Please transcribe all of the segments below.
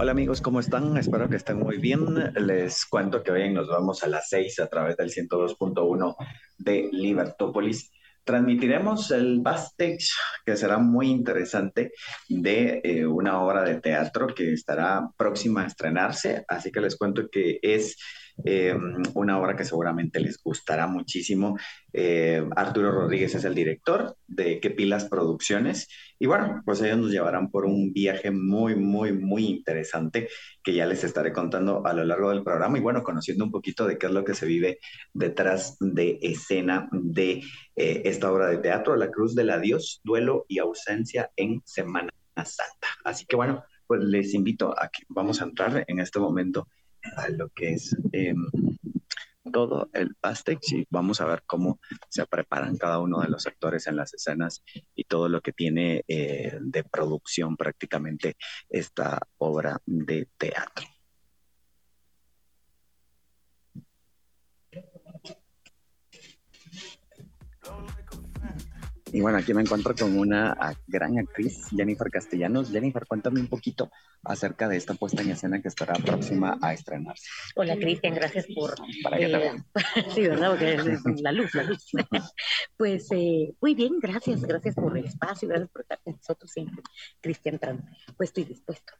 Hola amigos, ¿cómo están? Espero que estén muy bien. Les cuento que hoy nos vamos a las 6 a través del 102.1 de Libertópolis. Transmitiremos el backstage, que será muy interesante, de eh, una obra de teatro que estará próxima a estrenarse. Así que les cuento que es eh, una obra que seguramente les gustará muchísimo. Eh, Arturo Rodríguez es el director de Que Pilas Producciones y bueno, pues ellos nos llevarán por un viaje muy, muy, muy interesante que ya les estaré contando a lo largo del programa y bueno, conociendo un poquito de qué es lo que se vive detrás de escena de eh, esta obra de teatro, La Cruz del Adiós, Duelo y Ausencia en Semana Santa. Así que bueno, pues les invito a que vamos a entrar en este momento a lo que es em, todo el Pastex y vamos a ver cómo se preparan cada uno de los actores en las escenas y todo lo que tiene eh, de producción prácticamente esta obra de teatro. Y bueno, aquí me encuentro con una gran actriz, Jennifer Castellanos. Jennifer, cuéntame un poquito acerca de esta puesta en escena que estará próxima a estrenarse. Hola, Cristian, gracias por... Para que te eh, sí, ¿verdad? Porque es la luz, la luz. pues eh, muy bien, gracias, gracias por el espacio, gracias por estar con nosotros siempre, Cristian, pues estoy dispuesto.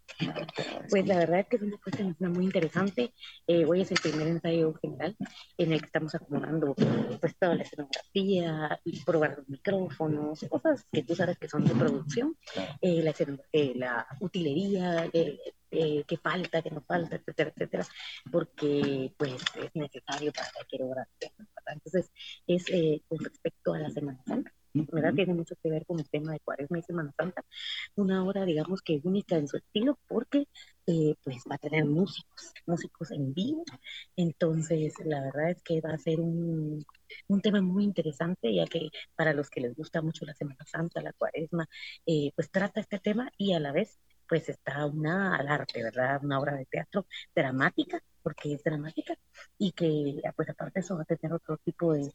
Pues la verdad es que es una puesta en escena muy interesante. Eh, hoy es el primer ensayo general en el que estamos acomodando pues toda la escenografía, y probar los micrófonos, cosas que tú sabes que son de producción, eh, la, eh, la, utilería, eh, qué falta, qué no falta, etcétera, etcétera, porque pues es necesario para cualquier obra. Entonces, es con respecto a la Semana Santa. ¿Verdad? Tiene mucho que ver con el tema de Cuaresma y Semana Santa. Una obra, digamos que única en su estilo, porque pues va a tener músicos, músicos en vivo. Entonces, la verdad es que va a ser un, un tema muy interesante, ya que para los que les gusta mucho la Semana Santa, la Cuaresma, eh, pues trata este tema y a la vez pues está una al arte, ¿verdad? Una obra de teatro dramática, porque es dramática, y que pues aparte eso va a tener otro tipo de,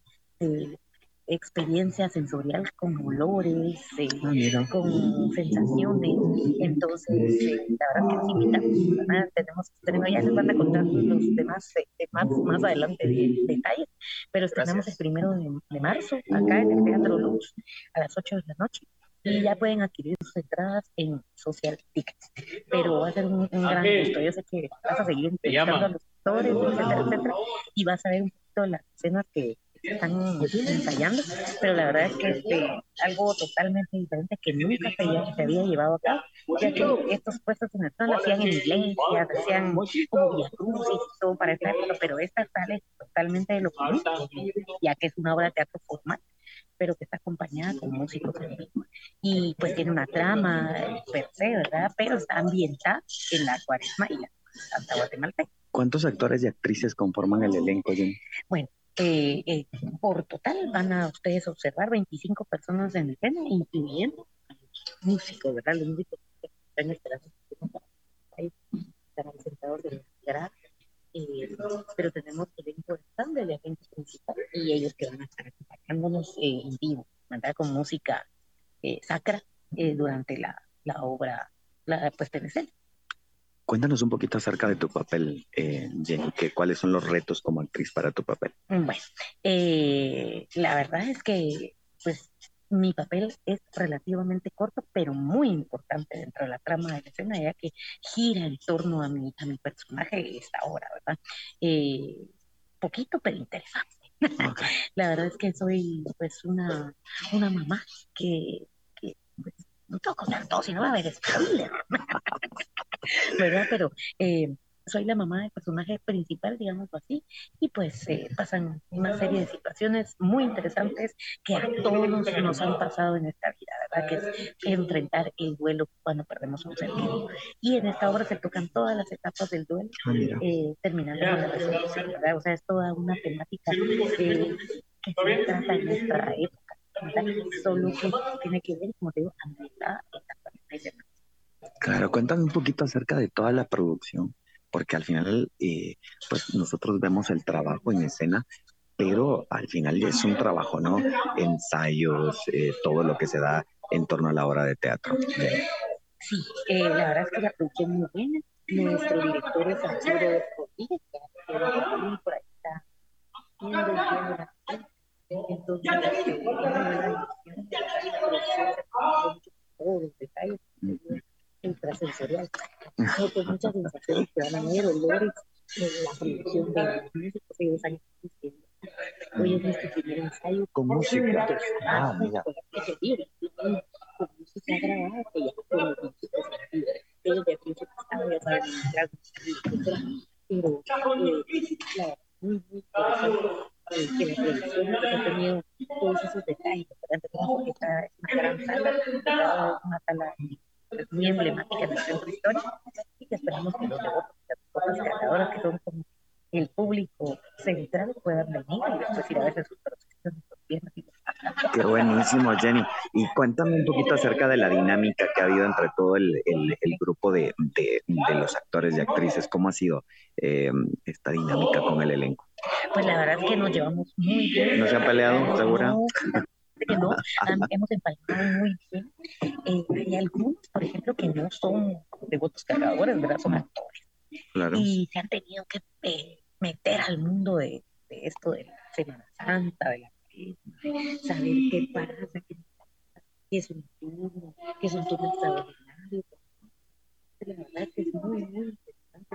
experiencia sensorial con olores, eh, ah, con sensaciones. Entonces, eh, la verdad que sí, invitamos. Tenemos, tenemos, ya les van a contar los demás eh, más, más adelante de, detalles, pero tenemos el primero de, marzo acá en el Teatro Luz a las 8 de la noche. Y ya pueden adquirir sus entradas en Social Tickets. Pero va a ser un, gran gusto. Yo sé que vas a seguir entrevistando a los actores, etcétera, etcétera, y vas a ver un poquito las escenas que están ensayando, pero la verdad es que es este, algo totalmente diferente que nunca se había, se había llevado acá, ya que estos puestos en el sol hacían en iglesia, hacían como viacrucis y todo para esta época, pero esta sale totalmente de lo común, ya que es una obra de teatro formal pero que está acompañada con músicos. Y pues tiene una trama per se, ¿verdad? Pero está ambientada en la cuaresma y la Santa Guatemalteca. ¿Cuántos actores y actrices conforman el elenco, Bueno, eh, eh, por total van a ustedes observar 25 personas en el escena, incluyendo músicos, ¿verdad? Los músicos que están esperando. Ahí estarán sentados de la eh, pero tenemos elenco de la gente principal y ellos que van a estar acompañándonos eh, en vivo, ¿verdad? Con música eh, sacra eh, durante la, la obra, la puesta en escena. Cuéntanos un poquito acerca de tu papel, eh, Jenny, que, cuáles son los retos como actriz para tu papel. Bueno, eh, la verdad es que pues mi papel es relativamente corto, pero muy importante dentro de la trama de la escena, ya que gira en torno a mi, a mi personaje esta obra, ¿verdad? Eh, poquito, pero interesante. la verdad es que soy pues una, una mamá que, que pues, no puedo contar todo, si no va a haber spoiler. ¿verdad? Pero eh, soy la mamá del personaje principal, digámoslo así, y pues eh, pasan una serie de situaciones muy interesantes que a todos nos han pasado en esta vida, ¿verdad? Que es enfrentar el duelo cuando perdemos un ser querido. Y en esta obra se tocan todas las etapas del duelo, ah, eh, terminando con la resolución, ¿verdad? O sea, es toda una temática que se trata en esta época solo que tiene que ver, como digo, Claro, cuéntame un poquito acerca de toda la producción, porque al final, eh, pues nosotros vemos el trabajo en escena, pero al final es un trabajo, ¿no? Ensayos, eh, todo lo que se da en torno a la obra de teatro. Sí, eh, la verdad es que la producción es muy buena. Nuestro director es Arturo que por ahí está entonces, este, la todos los detalles intrasensorial. Pues muchas sensaciones que van a ver, olores, la producción de músicos, ellos han Hoy es nuestro primer ensayo. Con música. Ah, mira. Con música grabada, que ya con los músicos ellos de estaban, ya saben, pero eh, la muy, muy interesante que la producción ha tenido todos esos detalles, porque esta es una gran sala, una sala muy emblemática en el centro histórico y que esperamos que los devotos, las catadoras que son como el público central puedan venir y después ir a ver sus. Qué buenísimo, Jenny. Y cuéntame un poquito acerca de la dinámica que ha habido entre todo el, el, el grupo de, de, de, los actores y actrices. ¿Cómo ha sido eh, esta dinámica con el elenco? Pues la verdad es que nos llevamos muy bien. ¿No se han peleado, segura? No, que no, hemos empalmado muy bien. Eh, hay algunos, por ejemplo, que no son devotos cargadores, ¿verdad? Son actores. Claro. Y se han tenido que eh, meter al mundo de, de, esto de la Semana Santa, de la saber qué pasa, qué, qué es un turno, qué es un turno extraordinario. La verdad que es muy, muy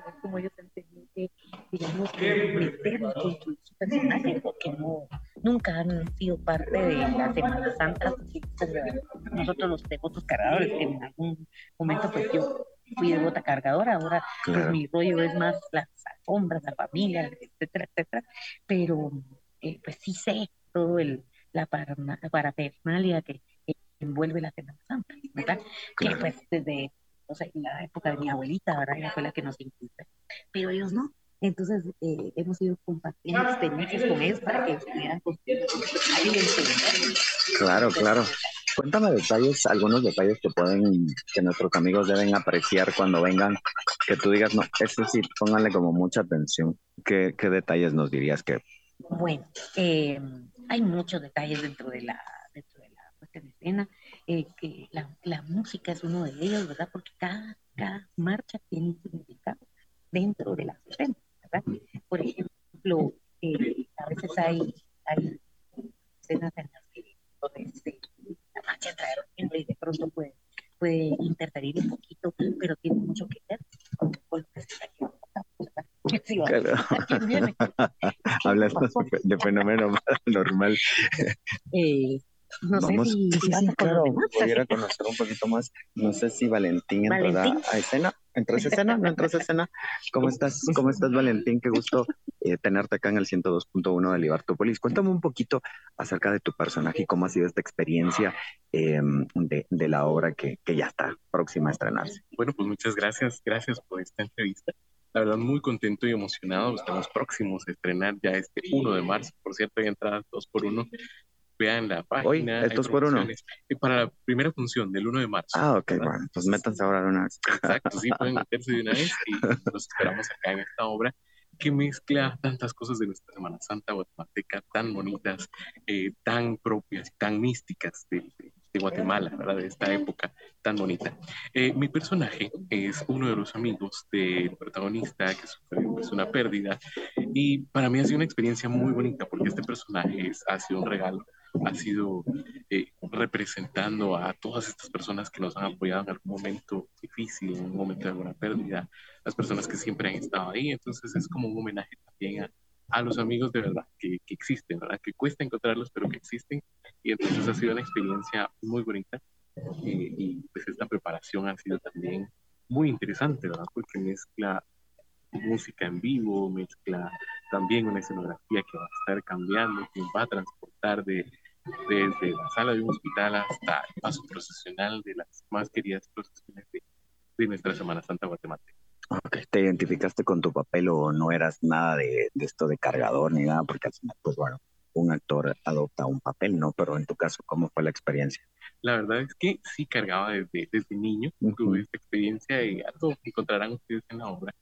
ver cómo ellos han tenido que, digamos, meternos con su, su personaje, porque no, nunca han sido parte de la Semana Santa, como nosotros los devotos cargadores, que en algún momento pues yo fui devota cargadora, ahora pues mi rollo es más las alfombras, la familia, etcétera, etcétera, pero eh, pues sí sé todo el, la parafernalia que envuelve la Semana Santa, ¿verdad? Que pues desde o sea, la época de mi abuelita, ¿verdad? Ella fue la que nos inculcó, pero ellos no, entonces, eh, hemos ido compartiendo experiencias con ellos para que pudieran construir Claro, claro. Cuéntame detalles, algunos detalles que pueden, que nuestros amigos deben apreciar cuando vengan, que tú digas, no, eso sí, pónganle como mucha atención. ¿Qué, qué detalles nos dirías que? Bueno, eh, hay muchos detalles dentro de la, dentro de la puesta en escena, eh, que la, la, música es uno de ellos, ¿verdad? Porque cada, cada marcha tiene un significado dentro de la escena. Por ejemplo, eh, a veces hay, hay escenas en las que este, la marcha entra y de pronto puede, puede interferir un poquito, pero tiene mucho que ver con, lo que se está Sí, claro. Hablas de fenómeno normal. Eh, no Vamos, sé si, sí, sí, claro, voy a ir a conocer un poquito más. No sé si Valentín entrará a escena. ¿Entras a escena? ¿No entras a escena? ¿Cómo estás? ¿Cómo estás, Valentín? Qué gusto eh, tenerte acá en el 102.1 de Libertópolis. Cuéntame un poquito acerca de tu personaje y cómo ha sido esta experiencia eh, de, de, la obra que, que ya está próxima a estrenarse. Bueno, pues muchas gracias. Gracias por esta entrevista. La verdad, muy contento y emocionado. Estamos próximos a estrenar ya este 1 de marzo. Por cierto, hay entradas 2 por 1 vean la página. Hoy, estos por uno. Para la primera función del 1 de marzo. Ah, ok, bueno, pues métanse ahora de una vez. Exacto, sí, pueden meterse de una vez y los esperamos acá en esta obra que mezcla tantas cosas de nuestra Semana Santa guatemalteca, tan bonitas, eh, tan propias, tan místicas de, de, de, Guatemala, ¿verdad? De esta época tan bonita. Eh, mi personaje es uno de los amigos del protagonista que sufrió pues, una pérdida y para mí ha sido una experiencia muy bonita porque este personaje es, ha sido un regalo ha sido eh, representando a todas estas personas que nos han apoyado en algún momento difícil, en un momento de alguna pérdida, las personas que siempre han estado ahí. Entonces es como un homenaje también a, a los amigos de verdad que, que, existen, ¿verdad? Que cuesta encontrarlos, pero que existen. Y entonces ha sido una experiencia muy bonita. Eh, y pues esta preparación ha sido también muy interesante, ¿verdad? Porque mezcla música en vivo, mezcla también una escenografía que va a estar cambiando, que va a transportar de, desde la sala de un hospital hasta el paso procesional de las más queridas procesiones de, de nuestra Semana Santa guatemalteca. Okay. ¿Te identificaste con tu papel o no eras nada de, de, esto de cargador ni nada? Porque al final, pues bueno, un actor adopta un papel, ¿no? Pero en tu caso, ¿cómo fue la experiencia? La verdad es que sí cargaba desde, desde niño, tuve esta experiencia y algo que encontrarán ustedes en la obra.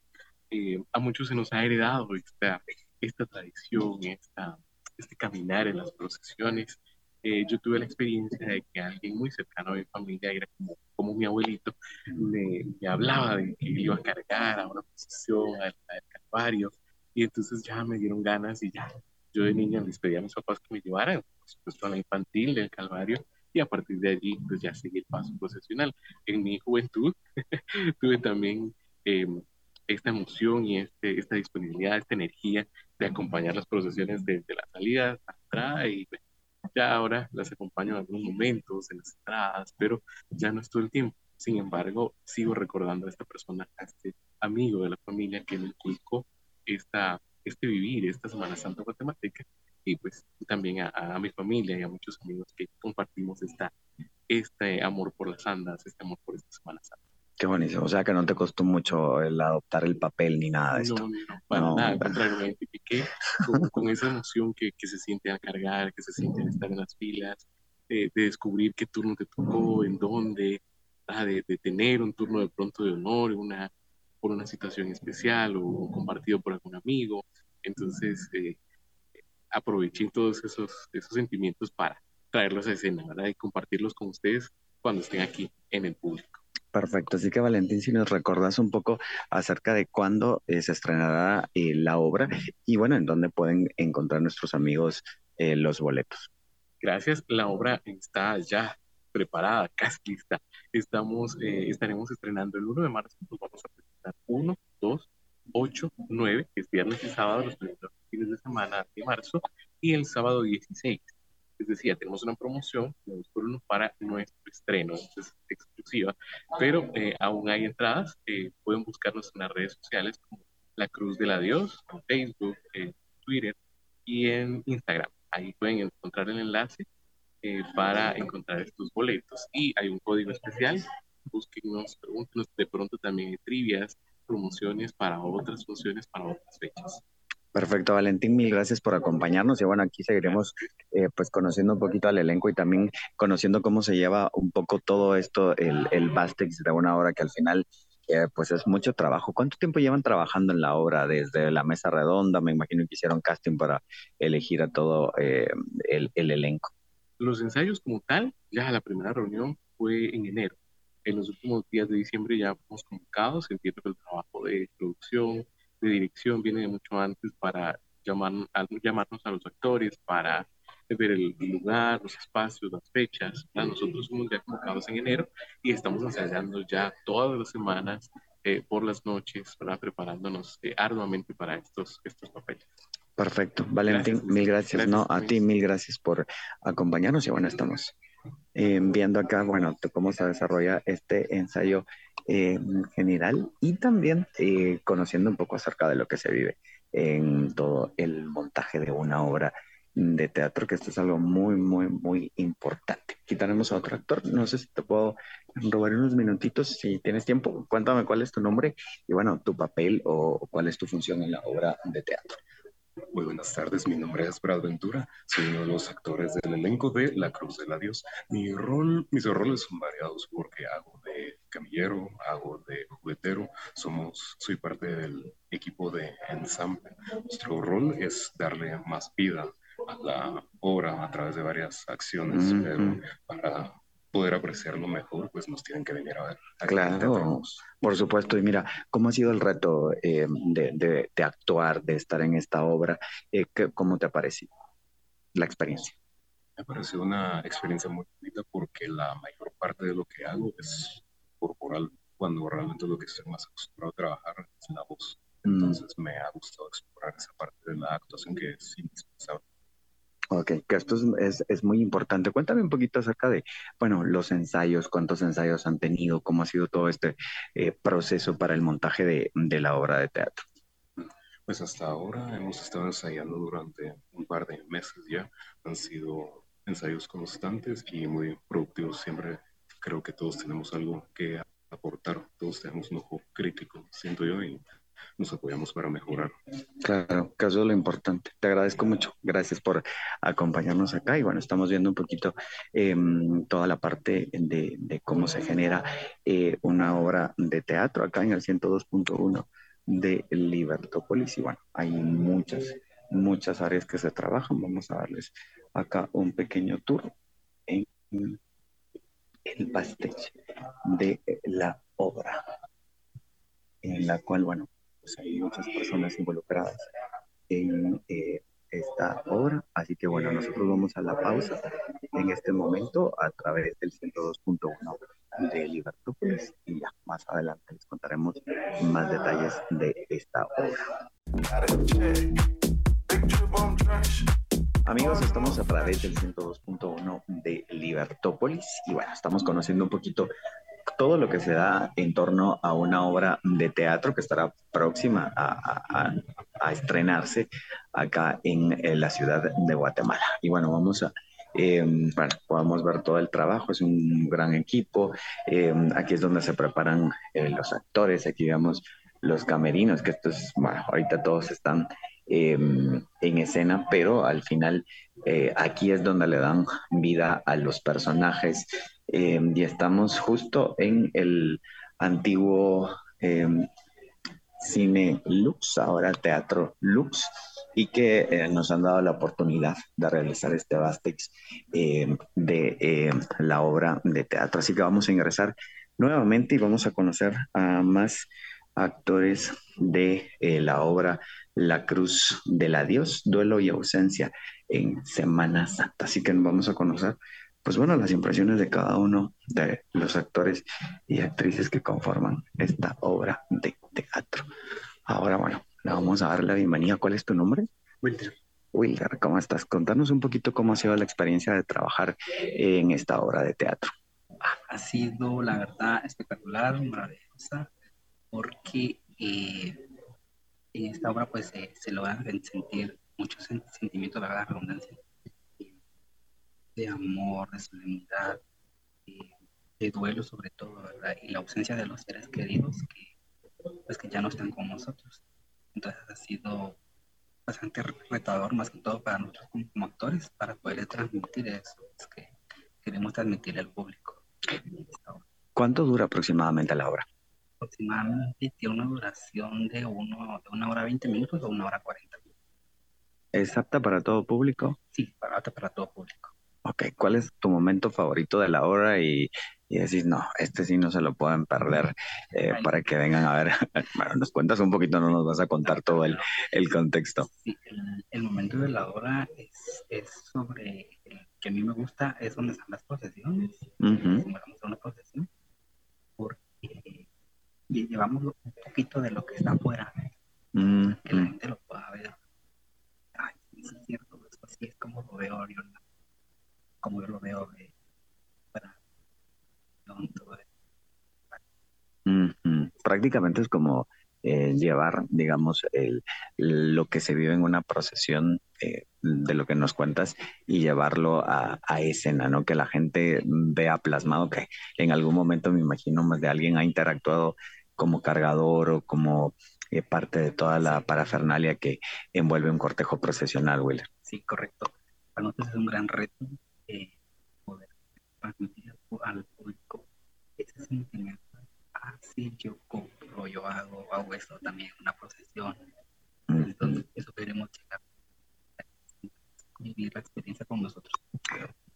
Eh, a muchos se nos ha heredado esta, esta tradición, esta, este caminar en las procesiones. Eh, yo tuve la experiencia de que alguien muy cercano a mi familia, era como, mi abuelito, me, hablaba de que iba a cargar a una procesión, al, al Calvario, y entonces ya me dieron ganas y ya, yo de niña les pedí a mis papás que me llevaran, por supuesto, a la infantil del Calvario, y a partir de allí, pues ya seguí el paso procesional. En mi juventud tuve también eh, esta emoción y este, esta disponibilidad, esta energía de acompañar las procesiones desde la salida hasta entrada y ya ahora las acompaño en algunos momentos, en las entradas, pero ya no es todo el tiempo. Sin embargo, sigo recordando a esta persona, a este amigo de la familia que me inculcó esta, este vivir, esta Semana Santa guatemalteca, y pues también a, a, mi familia y a muchos amigos que compartimos esta, este amor por las andas, este amor por esta Semana Santa. Qué buenísimo. O sea que no te costó mucho el adoptar el papel ni nada de esto. No, no, para no, nada. Al contrario, me identifiqué con, con, esa emoción que, que, se siente al cargar, que se siente al estar en las filas, de, de descubrir qué turno te tocó, en dónde, ah, de, de, tener un turno de pronto de honor, una, por una situación especial o compartido por algún amigo. Entonces, eh, aproveché todos esos, esos sentimientos para traerlos a escena, ¿verdad? Y compartirlos con ustedes cuando estén aquí en el público. Perfecto, así que Valentín, si nos recordás un poco acerca de cuándo eh, se estrenará eh, la obra y bueno, en dónde pueden encontrar nuestros amigos eh, los boletos. Gracias, la obra está ya preparada, casi lista. Estamos, estaremos estrenando el 1 de marzo, nos vamos a presentar 1, 2, 8, 9, que es viernes y sábado, los primeros fines de semana de marzo, y el sábado 16. Es decir, tenemos una promoción por uno para nuestro estreno, es exclusiva, pero eh, aún hay entradas. Eh, pueden buscarnos en las redes sociales como La Cruz del Adiós, en Facebook, en Twitter y en Instagram. Ahí pueden encontrar el enlace eh, para encontrar estos boletos. Y hay un código especial. Búsquenos, pregúntenos de pronto también hay trivias, promociones para otras funciones, para otras fechas. Perfecto, Valentín, mil gracias por acompañarnos y bueno, aquí seguiremos eh, pues conociendo un poquito al elenco y también conociendo cómo se lleva un poco todo esto, el, el Bastex de una hora que al final eh, pues es mucho trabajo. ¿Cuánto tiempo llevan trabajando en la obra? Desde la mesa redonda, me imagino que hicieron casting para elegir a todo eh, el, el elenco. Los ensayos como tal, ya la primera reunión fue en enero. En los últimos días de diciembre ya fuimos convocados, entiendo que el trabajo de producción, de dirección viene de mucho antes para llamar, a, llamarnos a los actores, para ver el lugar, los espacios, las fechas. Nosotros somos ya convocados en enero y estamos ensayando ya todas las semanas, eh, por las noches, para preparándonos eh, arduamente para estos, estos papeles. Perfecto. Valentín, gracias. mil gracias. gracias. No, a ti mil gracias por acompañarnos y bueno, estamos eh, viendo acá, bueno, cómo se desarrolla este ensayo eh, general y también eh, conociendo un poco acerca de lo que se vive en todo el montaje de una obra de teatro, que esto es algo muy, muy, muy importante. Aquí tenemos a otro actor, no sé si te puedo robar unos minutitos, si tienes tiempo, cuéntame cuál es tu nombre y bueno, tu papel o cuál es tu función en la obra de teatro. Muy buenas tardes, mi nombre es Brad Ventura, soy uno de los actores del elenco de La Cruz del Adiós. Mi rol, mis roles son variados porque hago de camillero, hago de juguetero, somos, soy parte del equipo de ensamble. Nuestro rol es darle más vida a la obra a través de varias acciones, mm -hmm. pero para poder apreciarlo mejor, pues nos tienen que venir a ver. Claro, por supuesto. Y mira, ¿cómo ha sido el reto eh, de, de, de, actuar, de estar en esta obra? Eh, ¿Cómo te ha parecido la experiencia? Me ha parecido una experiencia muy bonita porque la mayor parte de lo que hago es corporal, cuando realmente lo que estoy más acostumbrado a trabajar es la voz. Entonces mm. me ha gustado explorar esa parte de la actuación que es indispensable. Ok, que esto es, es, muy importante. Cuéntame un poquito acerca de, bueno, los ensayos, cuántos ensayos han tenido, cómo ha sido todo este eh, proceso para el montaje de, de, la obra de teatro. Pues hasta ahora hemos estado ensayando durante un par de meses ya. Han sido ensayos constantes y muy productivos. Siempre creo que todos tenemos algo que aportar, todos tenemos un ojo crítico, siento yo, y nos apoyamos para mejorar. Claro, que eso es lo importante. Te agradezco mucho. Gracias por acompañarnos acá. Y bueno, estamos viendo un poquito em, toda la parte de, cómo se genera eh, una obra de teatro acá en el 102.1 de Libertópolis. Y bueno, hay muchas, muchas áreas que se trabajan. Vamos a darles acá un pequeño tour en el backstage de la obra, en la cual, bueno, pues hay muchas personas involucradas en eh, esta obra. Así que bueno, nosotros vamos a la pausa en este momento a través del 102.1 de Libertópolis y ya más adelante les contaremos más detalles de esta obra. Amigos, estamos a través del 102.1 de Libertópolis y bueno, estamos conociendo un poquito todo lo que se da en torno a una obra de teatro que estará próxima a, estrenarse acá en, la ciudad de Guatemala. Y bueno, vamos a, podemos ver todo el trabajo, es un gran equipo. Em, aquí es donde se preparan eh, los actores, aquí vemos los camerinos, que esto es, bueno, ahorita todos están em, en escena, pero al final eh, aquí es donde le dan vida a los personajes Em, y estamos justo en el antiguo em, cine Lux, ahora Teatro Lux, y que eh, nos han dado la oportunidad de realizar este Bastex em, de la obra de teatro. Así que vamos a ingresar nuevamente y vamos a conocer a más actores de eh, la obra La Cruz del Adiós, Duelo y Ausencia en Semana Santa. Así que vamos a conocer pues bueno, las impresiones de cada uno de los actores y actrices que conforman esta obra de teatro. Ahora, bueno, le vamos a dar la bienvenida. ¿Cuál es tu nombre? Wilder. Wilder, ¿cómo estás? Contanos un poquito cómo ha sido la experiencia de trabajar en esta obra de teatro. Ha sido, la verdad, espectacular, maravillosa, porque eh, en esta obra pues se logran sentir muchos sentimientos, la verdad, redundancia de amor, de solemnidad, de, duelo sobre todo, ¿verdad? Y la ausencia de los seres queridos que, pues, que ya no están con nosotros. Entonces ha sido bastante retador, más que todo para nosotros como, actores, para poder transmitir eso que queremos transmitir al público. ¿Cuánto dura aproximadamente la obra? Aproximadamente tiene una duración de, uno, de una hora 20 minutos o una hora 40 minutos. ¿Es apta para todo público? Sí, apta para todo público ok, ¿cuál es tu momento favorito de la obra? Y, y decís, no, este sí no se lo pueden perder eh, para que vengan a ver. bueno, nos cuentas un poquito, no nos vas a contar todo el, el contexto. Sí, el, momento de la obra es, es sobre, que a mí me gusta, es donde están las procesiones. Uh una procesión, porque llevamos un poquito de lo que está afuera, que la gente lo pueda ver. Ay, es cierto, así es como lo veo yo como yo lo veo para Prácticamente es como eh, llevar, digamos, el, lo que se vive en una procesión eh, de lo que nos cuentas y llevarlo a, escena, ¿no? Que la gente vea plasmado que en algún momento me imagino más de alguien ha interactuado como cargador o como eh, parte de toda la parafernalia que envuelve un cortejo procesional, Will. Sí, correcto. Para nosotros es un gran reto transmitir al público ese sentimiento. Así yo compro, yo hago, hago esto también, una procesión. Entonces, eso queremos llegar vivir la experiencia con nosotros.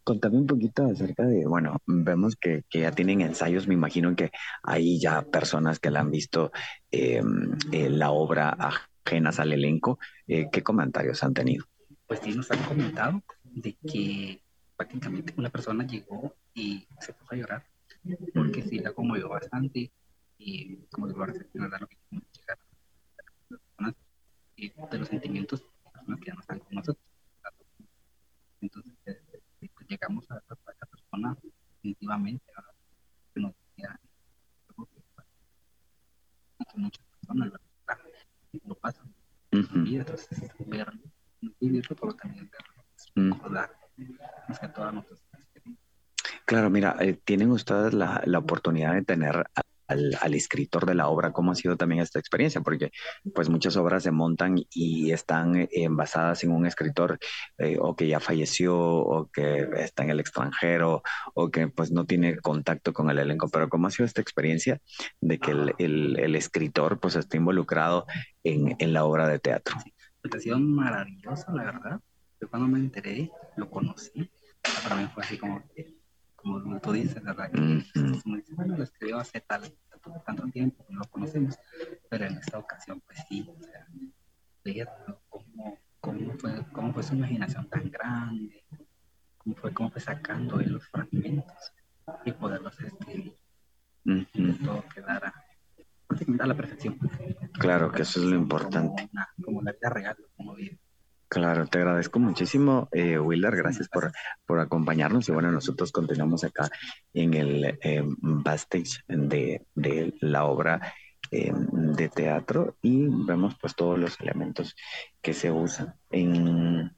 Contame un poquito acerca de, bueno, vemos que, que, ya tienen ensayos, me imagino que hay ya personas que la han visto em, eh, la obra ajenas al elenco. Eh, ¿Qué comentarios han tenido? Pues sí, nos han comentado de que prácticamente una persona llegó y se puso a llorar porque sí la conmovió bastante y como digo, ahora se lo que llegar a las personas y de los sentimientos de las personas que ya no están con nosotros. Entonces, eh, eh, pues llegamos a, esa persona definitivamente que nos decía y que muchas personas lo pasan uh -huh. y entonces verlo, vivirlo, pero también verlo, recordar Claro, mira, eh, tienen ustedes la, la, oportunidad de tener al, escritor de la obra, ¿cómo ha sido también esta experiencia? Porque pues muchas obras se montan y están eh, basadas en un escritor eh, o que ya falleció o que está en el extranjero o que pues no tiene contacto con el elenco, pero ¿cómo ha sido esta experiencia de que el, escritor pues esté involucrado en, la obra de teatro? ha sido maravilloso, la verdad. Yo cuando me enteré, lo conocí, para mí fue así como como tú dices, ¿verdad? Que bueno, lo escribió hace tal, tanto, tiempo, no lo conocemos, pero en esta ocasión, pues sí, o sea, veía cómo, cómo, fue, cómo fue su imaginación tan grande, cómo fue, cómo fue sacando los fragmentos y poderlos escribir, y todo quedara a la perfección. Claro, que eso es lo importante. Como, la vida real, como vive. Claro, te agradezco muchísimo, eh, Wilder. Gracias por, por acompañarnos. Y bueno, nosotros continuamos acá en el eh, backstage de, de, la obra em, de teatro y vemos pues todos los elementos que se usan en,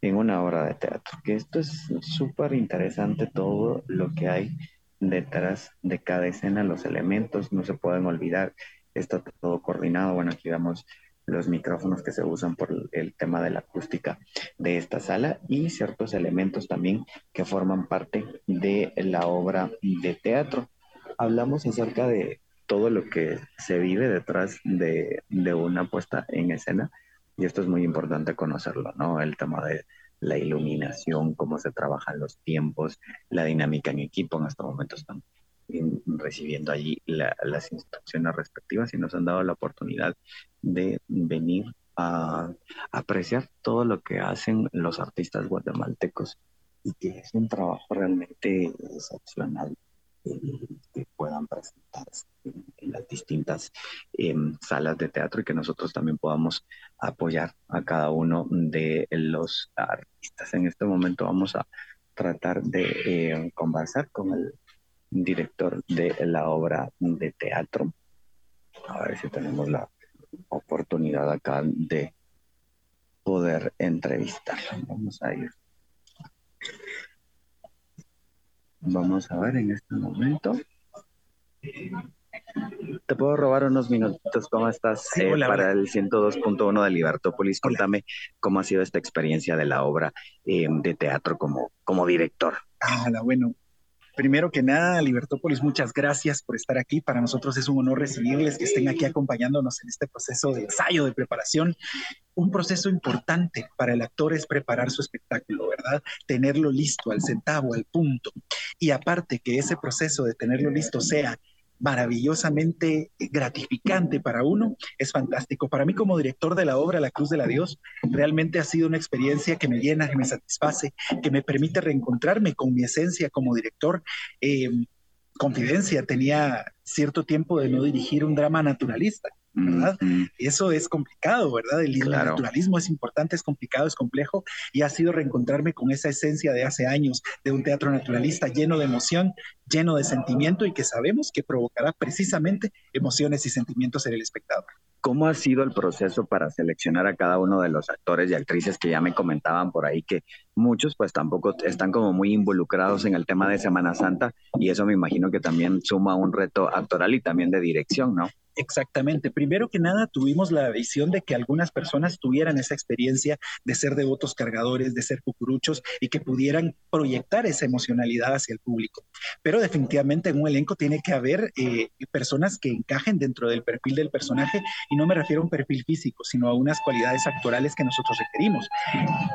en una obra de teatro. Que esto es súper interesante todo lo que hay detrás de cada escena, los elementos no se pueden olvidar, está todo coordinado. Bueno, aquí vemos los micrófonos que se usan por el tema de la acústica de esta sala y ciertos elementos también que forman parte de la obra de teatro. Hablamos acerca de todo lo que se vive detrás de, una puesta en escena y esto es muy importante conocerlo, ¿no? El tema de la iluminación, cómo se trabajan los tiempos, la dinámica en equipo en estos momentos están recibiendo allí las instrucciones respectivas y nos han dado la oportunidad de venir a, apreciar todo lo que hacen los artistas guatemaltecos y que es un trabajo realmente excepcional que puedan presentarse en, las distintas em, salas de teatro y que nosotros también podamos apoyar a cada uno de los artistas. En este momento vamos a tratar de eh, conversar con el director de la obra de teatro. A ver si tenemos la oportunidad acá de poder entrevistarlo. Vamos a ir. Vamos a ver en este momento. Te puedo robar unos minutitos. ¿Cómo estás eh, para el 102.1 de Libertópolis? Cuéntame cómo ha sido esta experiencia de la obra eh, de teatro como, como director. Ah, bueno, Primero que nada, Libertópolis, muchas gracias por estar aquí. Para nosotros es un honor recibirles, que estén aquí acompañándonos en este proceso de ensayo, de preparación. Un proceso importante para el actor es preparar su espectáculo, ¿verdad? Tenerlo listo al centavo, al punto. Y aparte que ese proceso de tenerlo listo sea maravillosamente gratificante para uno, es fantástico. Para mí como director de la obra La Cruz de la Dios, realmente ha sido una experiencia que me llena, que me satisface, que me permite reencontrarme con mi esencia como director. Eh, confidencia, tenía cierto tiempo de no dirigir un drama naturalista ¿verdad? Eso es complicado, ¿verdad? El, naturalismo es importante, es complicado, es complejo y ha sido reencontrarme con esa esencia de hace años de un teatro naturalista lleno de emoción, lleno de sentimiento y que sabemos que provocará precisamente emociones y sentimientos en el espectador. ¿Cómo ha sido el proceso para seleccionar a cada uno de los actores y actrices que ya me comentaban por ahí que muchos pues tampoco están como muy involucrados en el tema de Semana Santa y eso me imagino que también suma un reto actoral y también de dirección, ¿no? Exactamente. Primero que nada, tuvimos la visión de que algunas personas tuvieran esa experiencia de ser devotos cargadores, de ser cucuruchos y que pudieran proyectar esa emocionalidad hacia el público. Pero definitivamente en un elenco tiene que haber eh, personas que encajen dentro del perfil del personaje y no me refiero a un perfil físico, sino a unas cualidades actorales que nosotros requerimos.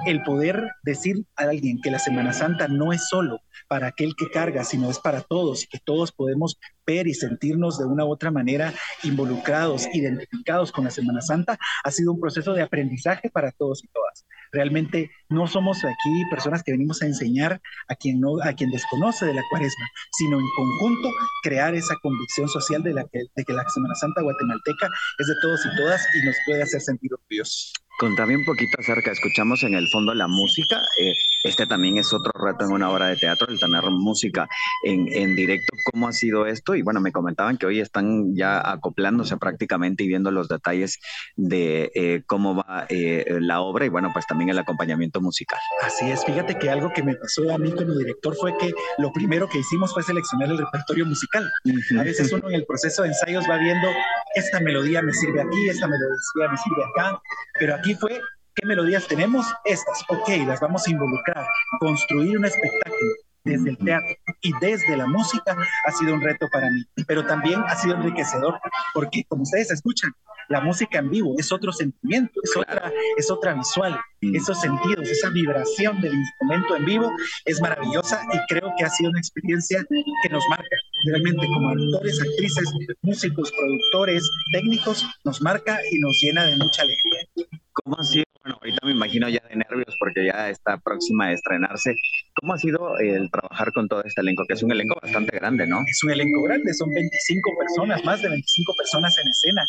El poder decir a alguien que la Semana Santa no es solo para aquel que carga, sino es para todos y que todos podemos ver y sentirnos de una u otra manera involucrados, identificados con la Semana Santa, ha sido un proceso de aprendizaje para todos y todas. Realmente no somos aquí personas que venimos a enseñar a quien, no, a quien desconoce de la cuaresma, sino en conjunto crear esa convicción social de, la que, de que la Semana Santa guatemalteca es de todos y todas y nos puede hacer sentir orgullosos. Contame un poquito acerca, escuchamos en el fondo la música, eh, este también es otro reto en una obra de teatro, el tener música en, en directo, cómo ha sido esto y bueno, me comentaban que hoy están ya acoplándose prácticamente y viendo los detalles de eh, cómo va eh, la obra y bueno, pues también el acompañamiento musical. Así es, fíjate que algo que me pasó a mí como director fue que lo primero que hicimos fue seleccionar el repertorio musical. A veces uno en el proceso de ensayos va viendo, esta melodía me sirve aquí, esta melodía me sirve acá, pero aquí fue ¿Qué melodías tenemos? Estas. Ok, las vamos a involucrar. Construir un espectáculo desde el teatro y desde la música ha sido un reto para mí, pero también ha sido enriquecedor, porque como ustedes escuchan, la música en vivo es otro sentimiento, es otra, es otra visual. Esos sentidos, esa vibración del instrumento en vivo es maravillosa y creo que ha sido una experiencia que nos marca realmente como actores, actrices, músicos, productores, técnicos, nos marca y nos llena de mucha alegría. ¿Cómo ha sido? Bueno, ahorita me imagino ya de nervios porque ya está próxima a estrenarse. ¿Cómo ha sido el trabajar con todo este elenco? Que es un elenco bastante grande, ¿no? Es un elenco grande, son 25 personas, más de 25 personas en escena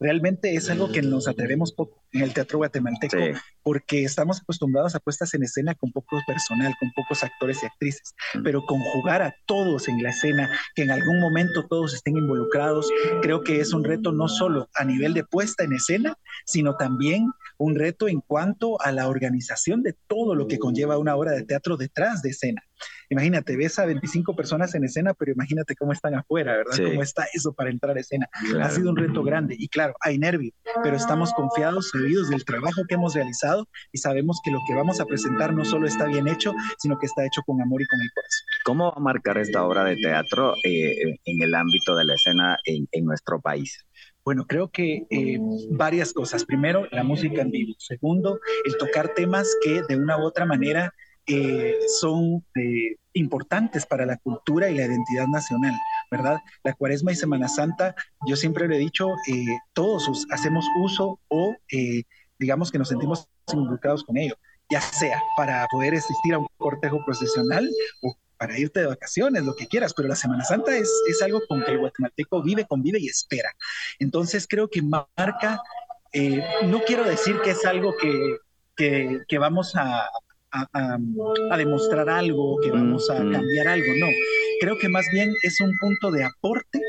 realmente es algo que nos atrevemos poco en el teatro guatemalteco, porque estamos acostumbrados a puestas en escena con poco personal, con pocos actores y actrices, pero conjugar a todos en la escena, que en algún momento todos estén involucrados, creo que es un reto no solo a nivel de puesta en escena, sino también un reto en cuanto a la organización de todo lo que conlleva una obra de teatro detrás de escena. Imagínate, ves a 25 personas en escena, pero imagínate cómo están afuera, ¿verdad? Cómo está eso para entrar a escena. Ha sido un reto grande y claro, hay nervios, pero estamos confiados, sabidos del trabajo que hemos realizado y sabemos que lo que vamos a presentar no solo está bien hecho, sino que está hecho con amor y con el corazón. ¿Cómo va a marcar esta obra de teatro eh, en el ámbito de la escena en, nuestro país? Bueno, creo que eh, varias cosas. Primero, la música en vivo. Segundo, el tocar temas que de una u otra manera eh, son eh, importantes para la cultura y la identidad nacional, ¿verdad? La cuaresma y Semana Santa, yo siempre le he dicho, eh, todos hacemos uso o digamos que nos sentimos involucrados con ello, ya sea para poder asistir a un cortejo procesional o para irte de vacaciones, lo que quieras, pero la Semana Santa es, es algo con que el guatemalteco vive, convive y espera. Entonces creo que marca, no quiero decir que es algo que, que vamos a, a, demostrar algo, que vamos a cambiar algo, no. Creo que más bien es un punto de aporte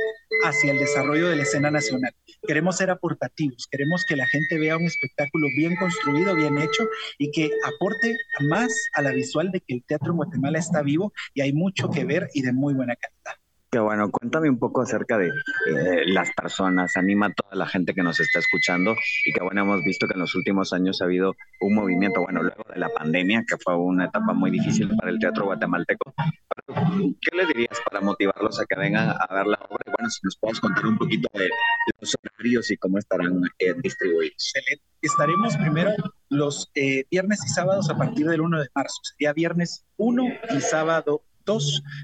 hacia el desarrollo de la escena nacional. Queremos ser aportativos, queremos que la gente vea un espectáculo bien construido, bien hecho y que aporte más a la visual de que el teatro en Guatemala está vivo y hay mucho que ver y de muy buena calidad. Qué bueno, cuéntame un poco acerca de eh, las personas, anima a toda la gente que nos está escuchando y que bueno, hemos visto que en los últimos años ha habido un movimiento, bueno, luego de la pandemia, que fue una etapa muy difícil para el teatro guatemalteco. ¿Qué le dirías para motivarlos a que vengan a ver la obra? Bueno, si nos puedes contar un poquito de los horarios y cómo estarán eh, distribuidos. Estaremos primero los eh, viernes y sábados a partir del 1 de marzo. Sería viernes 1 y sábado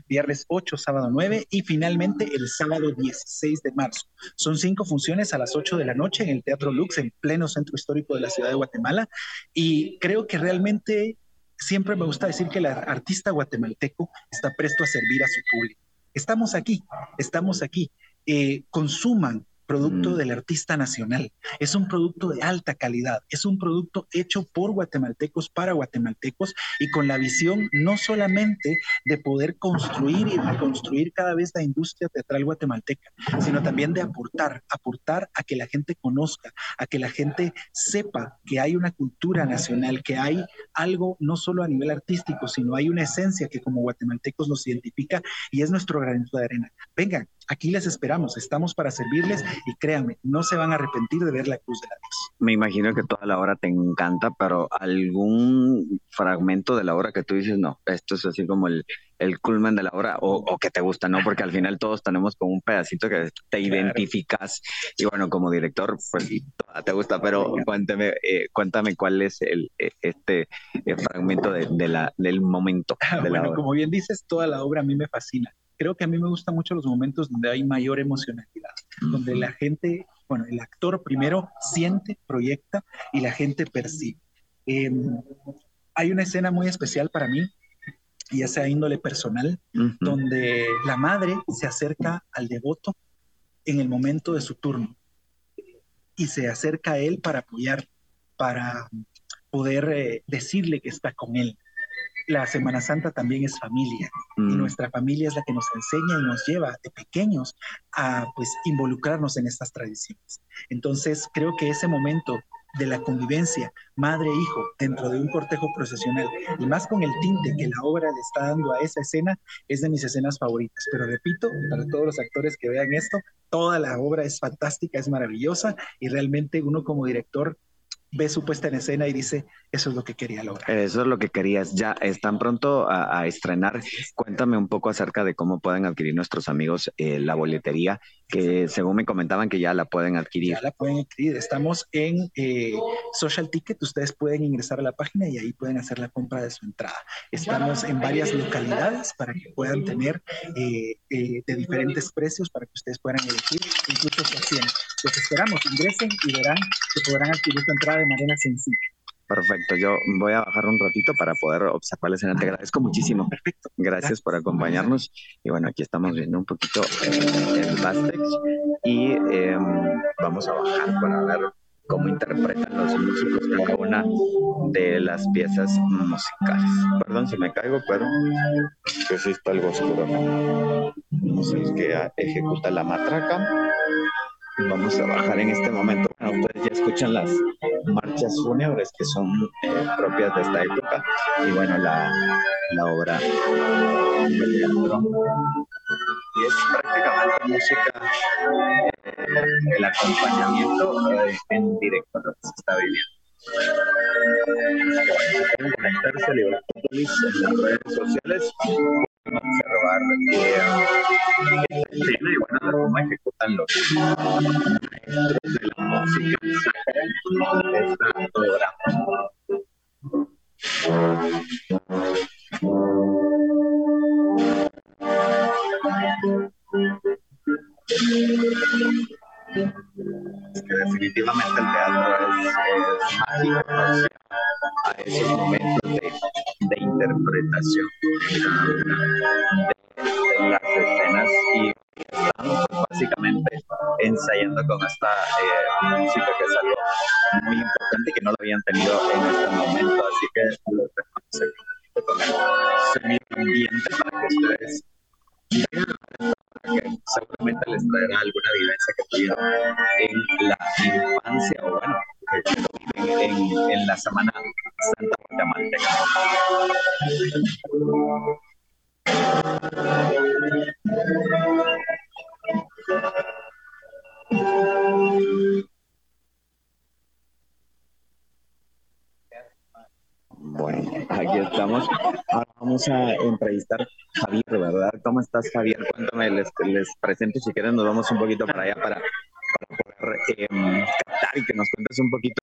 viernes 8, sábado 9 y finalmente el sábado 16 de marzo. Son cinco funciones a las 8 de la noche en el Teatro Lux, en pleno centro histórico de la ciudad de Guatemala. Y creo que realmente siempre me gusta decir que el artista guatemalteco está presto a servir a su público. Estamos aquí, estamos aquí. Eh, consuman producto mm. del artista nacional. Es un producto de alta calidad, es un producto hecho por guatemaltecos para guatemaltecos y con la visión no solamente de poder construir y reconstruir cada vez la industria teatral guatemalteca, sino también de aportar, aportar a que la gente conozca, a que la gente sepa que hay una cultura nacional, que hay algo no solo a nivel artístico, sino hay una esencia que como guatemaltecos nos identifica y es nuestro granito de arena. Vengan, Aquí les esperamos, estamos para servirles y créanme, no se van a arrepentir de ver la cruz de la Dios. Me imagino que toda la obra te encanta, pero algún fragmento de la obra que tú dices, no, esto es así como el, el culmen de la obra o, que te gusta, ¿no? Porque al final todos tenemos como un pedacito que te identificas y bueno, como director, pues te gusta, pero cuéntame, eh, cuéntame cuál es el, e, este eh, fragmento de, la, del momento de la obra. Como bien dices, toda la obra a mí me fascina creo que a mí me gustan mucho los momentos donde hay mayor emocionalidad, donde la gente, bueno, el actor primero siente, proyecta y la gente percibe. Em, hay una escena muy especial para mí, ya sea índole personal, donde la madre se acerca al devoto en el momento de su turno y se acerca a él para apoyar, para poder eh, decirle que está con él. La Semana Santa también es familia y mm. nuestra familia es la que nos enseña y nos lleva de pequeños a pues involucrarnos en estas tradiciones. Entonces creo que ese momento de la convivencia madre-hijo dentro de un cortejo procesional y más con el tinte que la obra le está dando a esa escena es de mis escenas favoritas. Pero repito, para todos los actores que vean esto, toda la obra es fantástica, es maravillosa y realmente uno como director ve su puesta en escena y dice, eso es lo que quería lograr. Eso es lo que querías. Ya están pronto a, estrenar. Cuéntame un poco acerca de cómo pueden adquirir nuestros amigos eh, la boletería, que según me comentaban que ya la pueden adquirir. Ya la pueden adquirir. Estamos en eh, Social Ticket. Ustedes pueden ingresar a la página y ahí pueden hacer la compra de su entrada. Estamos en varias localidades para que puedan tener eh, de diferentes precios para que ustedes puedan elegir, incluso se Los esperamos, ingresen y verán que podrán adquirir su entrada de manera sencilla. Perfecto, yo voy a bajar un ratito para poder observar la escena. Te agradezco muchísimo. Perfecto. Gracias por acompañarnos. Y bueno, aquí estamos viendo un poquito el Bastex y em, vamos a bajar para ver cómo interpretan los músicos cada una de las piezas musicales. Perdón si me caigo, pero que sí está algo oscuro. Vamos a que ejecuta la matraca. Vamos a bajar en este momento. ustedes ya escuchan las marchas fúnebres que son eh, propias de esta época. Y bueno, la, la obra de teatro. Y es prácticamente música, eh, el acompañamiento eh, en directo lo que se está viviendo. Quieren conectarse a Libertópolis en las redes sociales, observar eh, escena y bueno, cómo ejecutan los maestros de la música programa. Es que definitivamente el teatro es, es mágico, a esos momentos de, de interpretación de, las escenas y pues, básicamente ensayando con esta eh, música que es algo muy importante y que no lo habían tenido en este momento, así que los dejamos con el sonido ambiente para que ustedes que seguramente les traerá alguna vivencia que tuvieron en la infancia o bueno, viven en, en la Semana Santa Guatemalteca. Vamos a entrevistar a Javier, ¿verdad? ¿Cómo estás, Javier? Cuéntame, les, les presento si quieren, nos vamos un poquito para allá para, poder em, captar y que nos cuentes un poquito.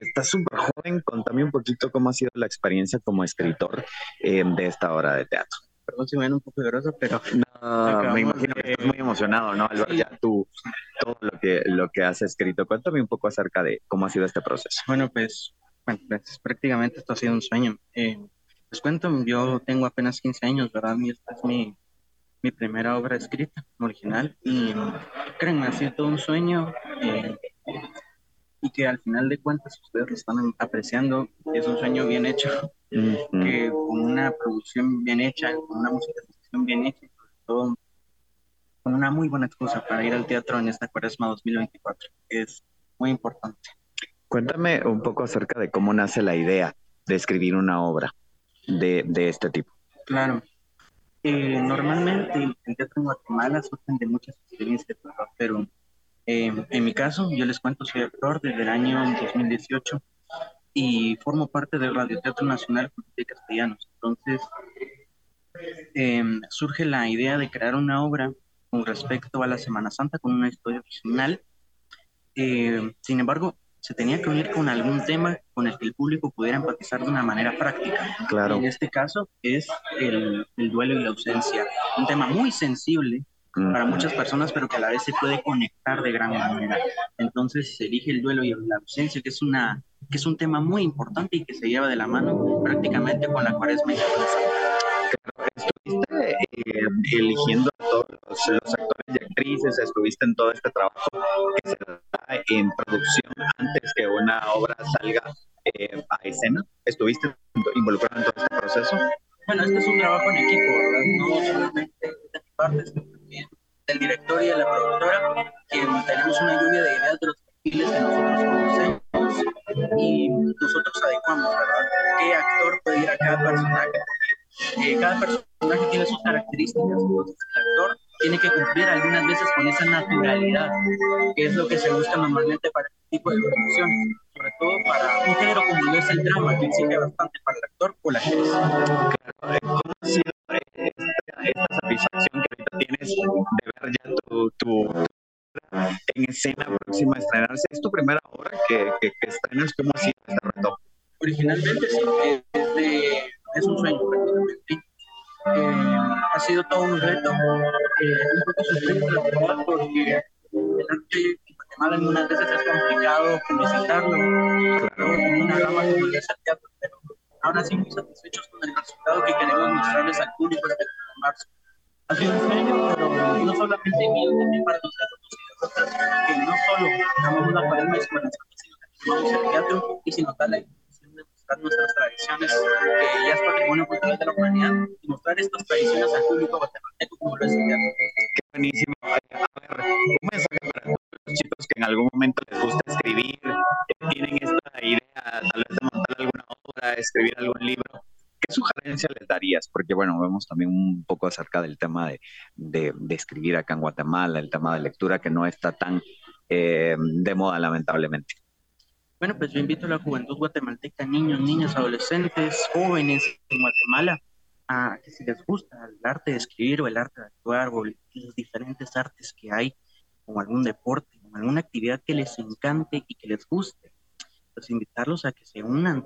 estás súper joven, contame un poquito cómo ha sido la experiencia como escritor em, de esta obra de teatro. Perdón si me ven un poco lloroso, pero... No, me imagino que estás muy emocionado, ¿no? Al ya tú, todo lo que, lo que has escrito. Cuéntame un poco acerca de cómo ha sido este proceso. Bueno, pues bueno, pues, prácticamente esto ha sido un sueño. Eh, les cuento, yo tengo apenas 15 años, ¿verdad? Y esta es mi, mi primera obra escrita, original, y créanme, ha sido todo un sueño, eh, y que al final de cuentas ustedes lo están apreciando, es un sueño bien hecho, que con una producción bien hecha, con una musicalización bien hecha, todo con una muy buena excusa para ir al teatro en esta cuaresma 2024, que es muy importante. Cuéntame un poco acerca de cómo nace la idea de escribir una obra de, de este tipo. Claro. Eh, normalmente el teatro en Guatemala surgen de muchas experiencias, pero eh, en mi caso, yo les cuento, soy actor desde el año 2018 y formo parte del Radioteatro Nacional de Castellanos. Entonces, eh, surge la idea de crear una obra con respecto a la Semana Santa con una historia original. sin embargo, se tenía que unir con algún tema con el que el público pudiera empatizar de una manera práctica. Claro. En este caso es el, el duelo y la ausencia, un tema muy sensible para muchas personas, pero que a la vez se puede conectar de gran manera. Entonces se elige el duelo y la ausencia, que es, una, que es un tema muy importante y que se lleva de la mano prácticamente con la cuaresma y la Estuviste eh, eligiendo a todos los, actores y actrices, estuviste en todo este trabajo que se da en producción antes que una obra salga eh, a escena. ¿Estuviste involucrado en todo este proceso? Bueno, este es un trabajo en equipo, ¿verdad? No solamente de mi parte, sino también del director y de la productora, quien tenemos una lluvia de ideas de los perfiles que nosotros conocemos y nosotros adecuamos, ¿verdad? ¿Qué actor puede ir a cada personaje? Eh, cada personaje tiene sus características, entonces el actor tiene que cumplir algunas veces con esa naturalidad, que es lo que se busca normalmente para este tipo de producciones, sobre todo para un género como lo es el drama, que exige bastante para el actor o la actriz. ¿Cómo ha sido esta, satisfacción que ahorita tienes de ver ya tu, tu, en escena próxima a estrenarse? ¿Es tu primera obra que, que, que estrenas? ¿Cómo ha sido este reto? Originalmente sí, es, de, es un sueño prácticamente. Eh, ha sido todo un reto, eh, un poco sufrido la verdad, porque en Guatemala algunas veces es complicado publicitarlo, en una rama como el teatro, pero ahora sí muy satisfechos con el resultado que queremos mostrarles al público este marzo. Ha sido un sueño, pero no solamente mío, también para nosotros que no solo damos una palma de escuela, sino que vamos al teatro y sin notar la nuestras tradiciones, que ya es patrimonio cultural de la humanidad, y mostrar estas tradiciones al público guatemalteco como lo es el Qué buenísimo. A ver, un mensaje para los chicos que en algún momento les gusta escribir, que tienen esta idea tal vez de montar alguna obra, escribir algún libro. ¿Qué sugerencia les darías? Porque, bueno, vemos también un poco acerca del tema de, de, de escribir acá en Guatemala, el tema de lectura que no está tan eh, de moda, lamentablemente. Bueno, pues yo invito a la juventud guatemalteca, niños, niñas, adolescentes, jóvenes en Guatemala, a que si les gusta el arte de escribir o el arte de actuar o los diferentes artes que hay, o algún deporte, o alguna actividad que les encante y que les guste, pues invitarlos a que se unan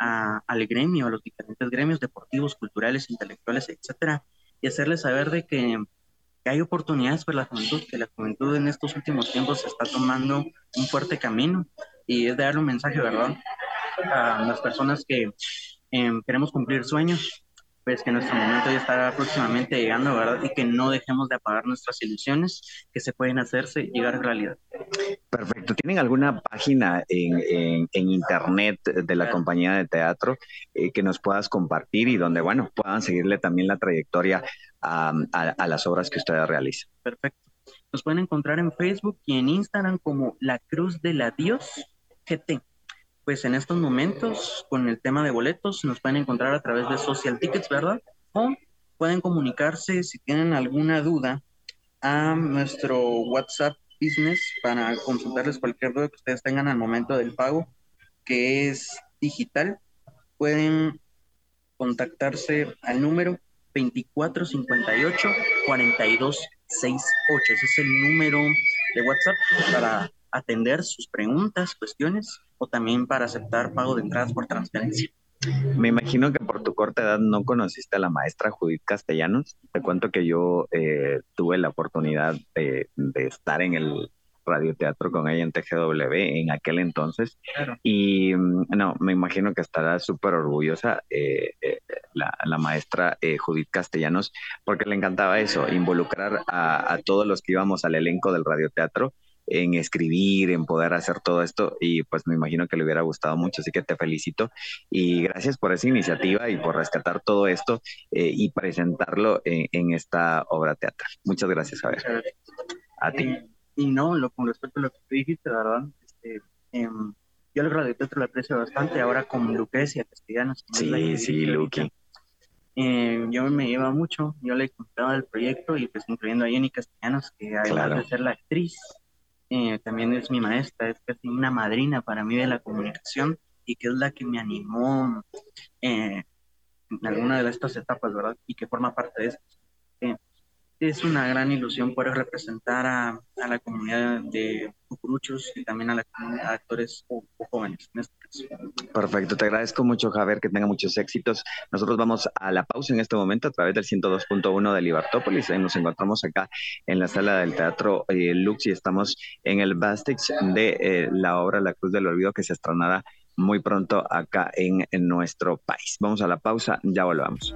a, al gremio, a los diferentes gremios deportivos, culturales, intelectuales, etcétera, y hacerles saber de que, que hay oportunidades para la juventud, que la juventud en estos últimos tiempos está tomando un fuerte camino y es de darle un mensaje, ¿verdad? A las personas que eh, queremos cumplir sueños, pues que nuestro momento ya está próximamente llegando, ¿verdad? Y que no dejemos de apagar nuestras ilusiones que se pueden hacerse llegar a realidad. Perfecto. ¿Tienen alguna página en, en, en internet de la compañía de teatro eh, que nos puedas compartir y donde, bueno, puedan seguirle también la trayectoria a, a, a las obras que ustedes realizan? Perfecto. Nos pueden encontrar en Facebook y en Instagram como La Cruz de la Dios GT. Pues en estos momentos, con el tema de boletos, nos pueden encontrar a través de Social Tickets, ¿verdad? O pueden comunicarse si tienen alguna duda a nuestro WhatsApp Business para consultarles cualquier duda que ustedes tengan al momento del pago, que es digital. Pueden contactarse al número 2458 4268. Ese es el número de WhatsApp para atender sus preguntas, cuestiones o también para aceptar pago de entradas por transferencia. Me imagino que por tu corta edad no conociste a la maestra Judith Castellanos. Te cuento que yo eh, tuve la oportunidad de, de, estar en el radioteatro con ella en TGW en aquel entonces. Claro. Y no, me imagino que estará súper orgullosa eh, eh, la, la, maestra eh, Judith Castellanos porque le encantaba eso, involucrar a, a todos los que íbamos al elenco del radioteatro en escribir, en poder hacer todo esto y pues me imagino que le hubiera gustado mucho, así que te felicito y gracias por esa iniciativa y por rescatar todo esto eh, y presentarlo en, en, esta obra teatral. Muchas gracias, Javier. A ti. Eh, y no, lo, con respecto a lo que tú dijiste, ¿verdad? Este, eh, yo el radioteatro lo aprecio bastante, ahora con Lucrecia Castellanos. Sí, sí, Luqui. Eh, yo me lleva mucho, yo le contaba el proyecto y pues incluyendo a Jenny Castellanos, que además claro. de ser la actriz, eh, también es mi maestra, es casi una madrina para mí de la comunicación y que es la que me animó eh, en alguna de estas etapas, ¿verdad? Y que forma parte de eso. Es una gran ilusión poder representar a, la comunidad de cucuruchos y también a la comunidad de actores o, jóvenes en este caso. Perfecto, te agradezco mucho, Javier, que tenga muchos éxitos. Nosotros vamos a la pausa en este momento a través del 102.1 de Libertópolis. Ahí nos encontramos acá en la sala del Teatro eh, Lux y estamos en el backstage de eh, la obra La Cruz del Olvido que se estrenará muy pronto acá en, en nuestro país. Vamos a la pausa, ya volvamos.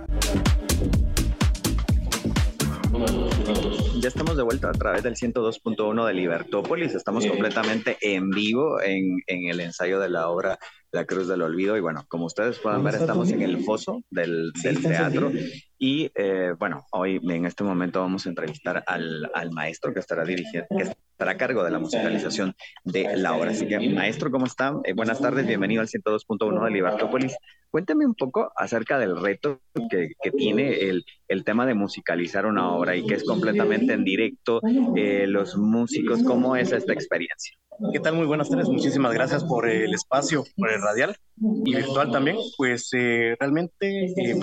Ya estamos de vuelta a través del 102.1 de Libertópolis. Estamos completamente en vivo en, en, el ensayo de la obra La Cruz del Olvido. Y bueno, como ustedes pueden ver, estamos en el foso del, del teatro. Y eh, bueno, hoy en este momento vamos a entrevistar al, al maestro que estará dirigiendo, que estará a cargo de la musicalización de la obra. Así que, maestro, ¿cómo está? Eh, buenas tardes, bienvenido al 102.1 de Libertópolis. Cuéntame un poco acerca del reto que, que tiene el, el, tema de musicalizar una obra y que es completamente en directo, eh, los músicos, ¿cómo es esta experiencia? ¿Qué tal? Muy buenas tardes. Muchísimas gracias por el espacio, por el radial y virtual también. Pues eh, realmente eh,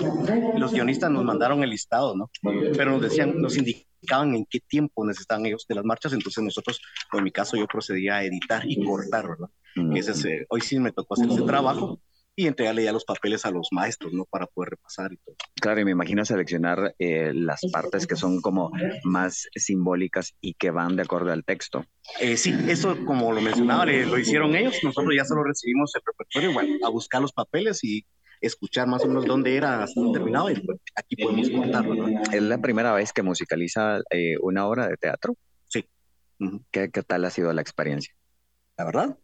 los guionistas nos mandaron el listado, ¿no? Pero nos decían, nos indicaban en qué tiempo necesitaban ellos de las marchas. Entonces nosotros, en mi caso, yo procedía a editar y cortar, ¿verdad? Mm. Ese es, hoy sí me tocó hacer ese trabajo y entregarle ya los papeles a los maestros, ¿no? Para poder repasar y todo. Claro, y me imagino seleccionar eh, las partes que son como más simbólicas y que van de acuerdo al texto. Eh, sí, eso como lo mencionaba, lo hicieron ellos, nosotros ya solo recibimos el repertorio, bueno, a buscar los papeles y escuchar más o menos dónde era hasta terminado y pues, aquí podemos contarlo. ¿no? ¿Es la primera vez que musicaliza eh, una obra de teatro? Sí. ¿Qué, ¿Qué tal ha sido la experiencia? La verdad.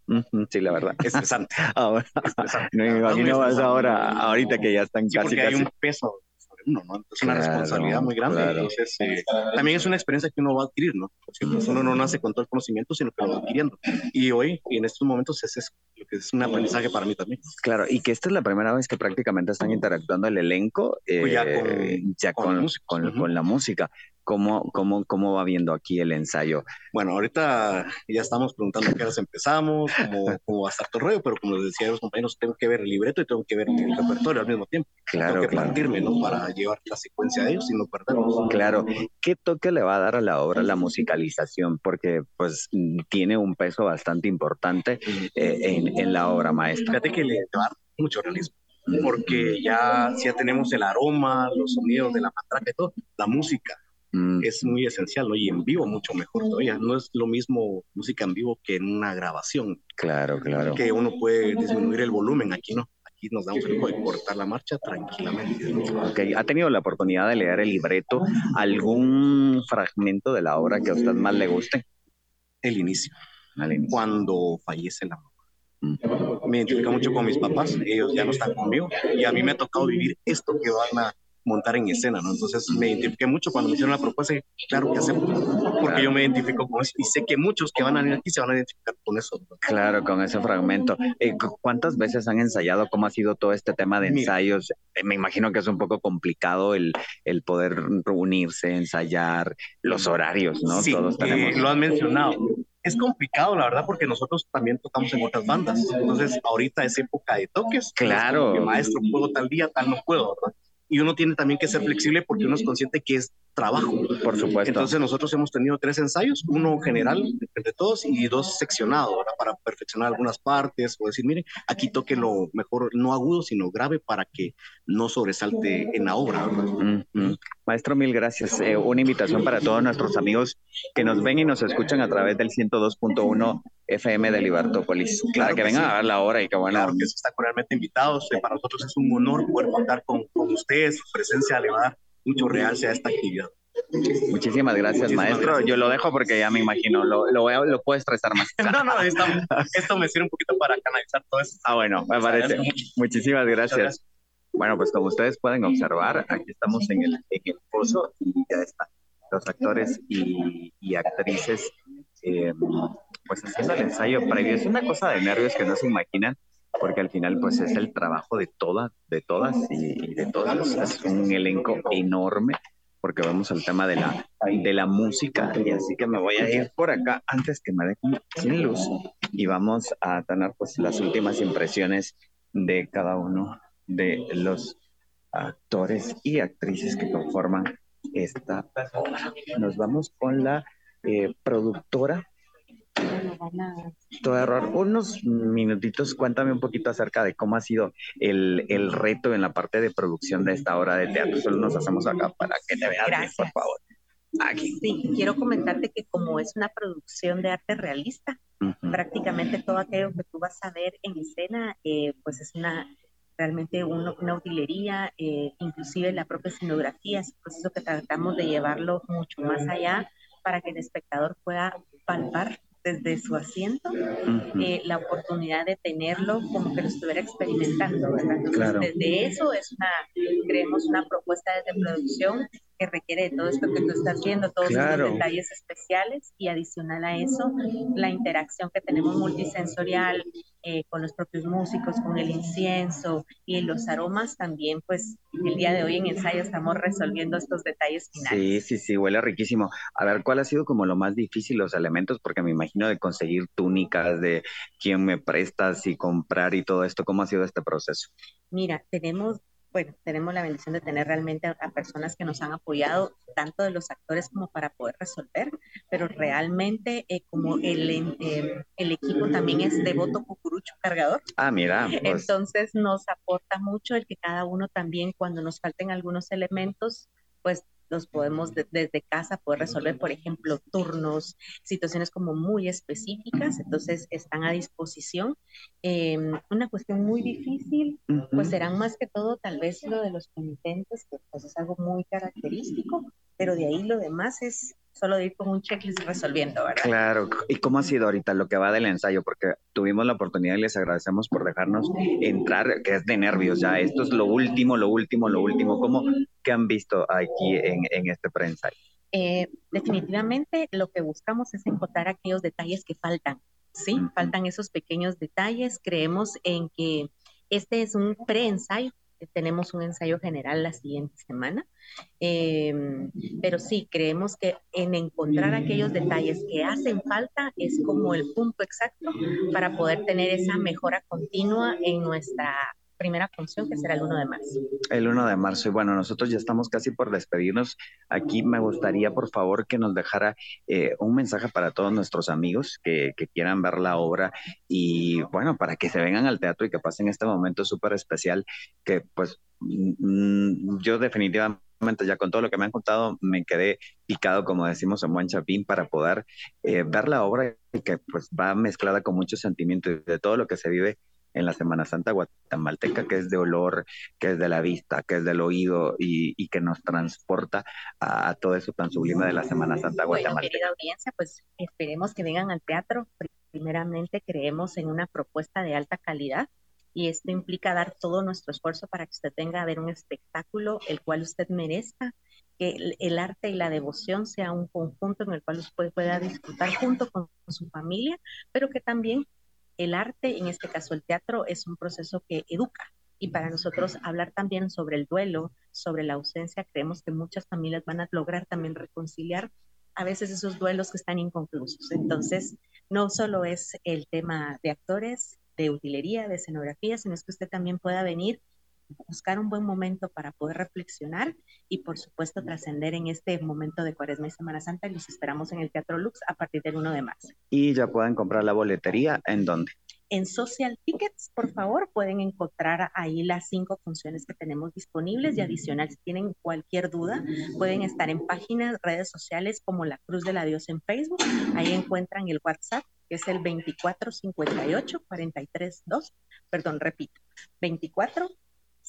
Sí, la verdad. Estresante. ahora, estresante. No me imagino más ahora, ahorita que ya están sí, casi, porque casi. hay un peso sobre uno, ¿no? Es una Claro, responsabilidad muy grande. claro. Entonces, eh, también es una experiencia que uno va a adquirir, ¿no? Porque pues, uno no nace con todo el conocimiento, sino que lo va adquiriendo. Y hoy, y en estos momentos, es lo que es un aprendizaje para mí también. Claro, y que esta es la primera vez que prácticamente están interactuando el elenco eh, Pues ya con- ya con con, con- Ujú. con la música. ¿Cómo, cómo, ¿Cómo va viendo aquí el ensayo? Bueno, ahorita ya estamos preguntando qué horas empezamos, cómo, cómo va a estar todo el rollo, pero como les decía a los compañeros, tengo que ver el libreto y tengo que ver el repertorio al mismo tiempo. Claro, tengo que claro. partirme, ¿no? Para llevar la secuencia de ellos y no perderlos. Claro, ¿qué toque le va a dar a la obra la musicalización? Porque pues tiene un peso bastante importante eh, en, en la obra maestra. Fíjate que le va a dar mucho realismo, porque ya, ya tenemos el aroma, los sonidos de la matraca y todo, la música Mm, es muy esencial, ¿no? Y en vivo mucho mejor todavía. No es lo mismo música en vivo que en una grabación, claro, claro. que uno puede disminuir el volumen. Aquí no. Aquí nos damos el lujo de cortar la marcha tranquilamente. Ok, ¿Ha tenido la oportunidad de leer el libreto? ¿Algún fragmento de la obra que a usted más le guste? El inicio, inicio. cuando fallece la mamá. Mm. Me identifica mucho con mis papás, ellos ya no están conmigo y a mí me ha tocado vivir esto que van a montar en escena, ¿no? Entonces me identifiqué mucho cuando me hicieron la propuesta y claro que acepto, porque yo me identifico con eso y sé que muchos que van a venir aquí se van a identificar con eso. ¿no? Claro, con ese fragmento. Eh, cu- ¿Cuántas veces han ensayado? ¿Cómo ha sido todo este tema de Mira. ensayos? Eh, me imagino que es un poco complicado el, el poder reunirse, ensayar, los horarios, ¿no? Sí, Todos eh, tenemos. lo han mencionado. Es complicado, la verdad, porque nosotros también tocamos en otras bandas. Entonces, ahorita es época de toques. Claro. Que, maestro, puedo tal día, tal no puedo, ¿verdad? Y uno tiene también que ser flexible porque uno es consciente que es trabajo. Por supuesto. Entonces nosotros hemos tenido tres ensayos, uno general entre todos y dos seccionados. Para perfeccionar algunas partes o decir, miren, aquí toque lo mejor, no agudo, sino grave para que no sobresalte en la obra. Mm, mm. Maestro, mil gracias. Eh, una invitación para todos nuestros amigos que nos ven y nos escuchan a través del 102.1 FM de Libertópolis. Claro que que vengan sí. a ver la hora y que bueno. Claro que están cordialmente invitados. Eh, Para nosotros es un honor poder contar con, con ustedes, su presencia le va a dar mucho realce a esta actividad. Muchísimas gracias, Muchísimas maestro. gracias. Yo lo dejo porque ya me imagino, lo, lo, voy a- lo puedo estresar más. No, no, esto, esto me sirve un poquito para canalizar todo esto. Ah, bueno, me parece. Muchísimas gracias. Bueno, pues como ustedes pueden observar, aquí estamos en el, en el pozo y ya están los actores y, y actrices eh, pues haciendo el ensayo previo. Es una cosa de nervios que no se imaginan porque al final pues es el trabajo de todas, de todas y, de todos. Es un elenco enorme porque vamos al tema de la, de la música y así que me voy a ir por acá antes que me dejen sin luz y vamos a tener pues las últimas impresiones de cada uno de los actores y actrices que conforman esta obra. Nos vamos con la eh, productora. Todo error. Unos minutitos, cuéntame un poquito acerca de cómo ha sido el, el reto en la parte de producción de esta obra de teatro. Solo nos hacemos acá para que te vean, Gracias. por favor. Aquí. Sí, quiero comentarte que como es una producción de arte realista, Ujú. prácticamente todo aquello que tú vas a ver en escena, eh, pues es una realmente uno- una utilería, eh, inclusive la propia escenografía, es un proceso que tratamos de llevarlo mucho más allá para que el espectador pueda palpar desde su asiento eh, la oportunidad de tenerlo como que lo estuviera experimentando, ¿verdad? Entonces, desde eso es una, creemos una propuesta desde producción que requiere de todo esto que tú estás viendo, todos los detalles especiales y adicional a eso, la interacción que tenemos multisensorial eh, con los propios músicos, con el incienso y los aromas también, pues el día de hoy en ensayo estamos resolviendo estos detalles finales. Sí, sí, sí, huele riquísimo. A ver, ¿cuál ha sido como lo más difícil los elementos? Porque me imagino de conseguir túnicas, de quién me prestas y comprar y todo esto, ¿cómo ha sido este proceso? Mira, tenemos bueno, tenemos la bendición de tener realmente a, personas que nos han apoyado, tanto de los actores como para poder resolver, pero realmente eh, como el, eh, el equipo también es devoto cucurucho cargador. Ah, mira. Pues. Entonces nos aporta mucho el que cada uno también, cuando nos falten algunos elementos, pues los podemos desde casa poder resolver, por ejemplo, turnos, situaciones como muy específicas, entonces están a disposición. Em, una cuestión muy difícil, pues serán más que todo tal vez lo de los penitentes, que pues es algo muy característico, pero de ahí lo demás es solo ir con un checklist resolviendo, ¿verdad? Claro. ¿Y cómo ha sido ahorita lo que va del ensayo? Porque tuvimos la oportunidad y les agradecemos por dejarnos entrar, que es de nervios ya. Esto es lo último, lo último, lo último. ¿Cómo que han visto aquí en, en este preensayo? Eh, definitivamente lo que buscamos es encontrar aquellos detalles que faltan, ¿sí? Faltan esos pequeños detalles. Creemos en que este es un preensayo tenemos un ensayo general la siguiente semana, em, pero sí, creemos que en encontrar aquellos detalles que hacen falta es como el punto exacto para poder tener esa mejora continua en nuestra primera función, que será el 1 de marzo. El 1 de marzo. Y bueno, nosotros ya estamos casi por despedirnos. Aquí me gustaría, por favor, que nos dejara eh, un mensaje para todos nuestros amigos que, quieran ver la obra y, bueno, para que se vengan al teatro y que pasen este momento súper especial que, pues, mm, yo definitivamente ya con todo lo que me han contado me quedé picado, como decimos en buen chapín, para poder eh, ver la obra y que pues va mezclada con muchos sentimientos de todo lo que se vive en la Semana Santa guatemalteca, que es de olor, que es de la vista, que es del oído y, que nos transporta a, todo eso tan sublime de la Semana Santa guatemalteca. Bueno, querida audiencia, pues esperemos que vengan al teatro. Primeramente, creemos en una propuesta de alta calidad y esto implica dar todo nuestro esfuerzo para que usted tenga a ver un espectáculo el cual usted merezca, que el, arte y la devoción sea un conjunto en el cual usted pueda disfrutar junto con su familia, pero que también el arte, en este caso el teatro, es un proceso que educa. Y para nosotros hablar también sobre el duelo, sobre la ausencia, creemos que muchas familias van a lograr también reconciliar a veces esos duelos que están inconclusos. Entonces, no solo es el tema de actores, de utilería, de escenografía, sino es que usted también pueda venir buscar un buen momento para poder reflexionar y por supuesto trascender en este momento de Cuaresma y Semana Santa y los esperamos en el Teatro Lux a partir del 1 de marzo. Y ya pueden comprar la boletería en dónde? En Social Tickets, por favor, pueden encontrar ahí las cinco funciones que tenemos disponibles y adicional, si tienen cualquier duda, pueden estar en páginas, redes sociales como La Cruz de la Dios en Facebook. Ahí encuentran el WhatsApp, que es el 2458 432, perdón, repito, 24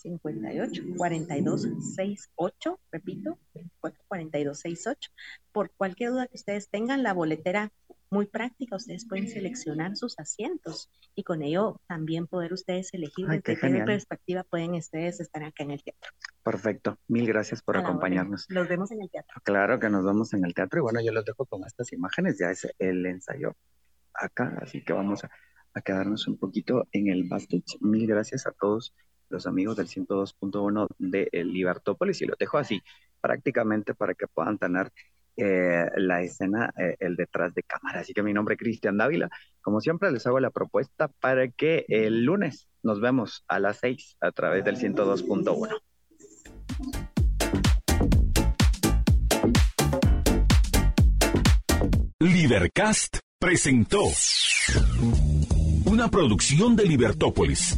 58 42 68, repito, 24 42 68. Por cualquier duda que ustedes tengan, la boletera muy práctica, ustedes pueden seleccionar sus asientos y con ello también poder ustedes elegir desde qué, perspectiva pueden ustedes estar acá en el teatro. Perfecto, mil gracias por acompañarnos. Nos vemos en el teatro. Claro que nos vemos en el teatro y bueno, yo los dejo con estas imágenes, ya es el ensayo acá, así que vamos a, a quedarnos un poquito en el backstage. Mil gracias a todos los amigos del 102.1 de Libertópolis y lo dejo así prácticamente para que puedan tener eh, la escena, eh, el detrás de cámara. Así que mi nombre es Cristian Dávila. Como siempre les hago la propuesta para que el lunes nos vemos a las 6 a través del 102.1. Libercast presentó una producción de Libertópolis.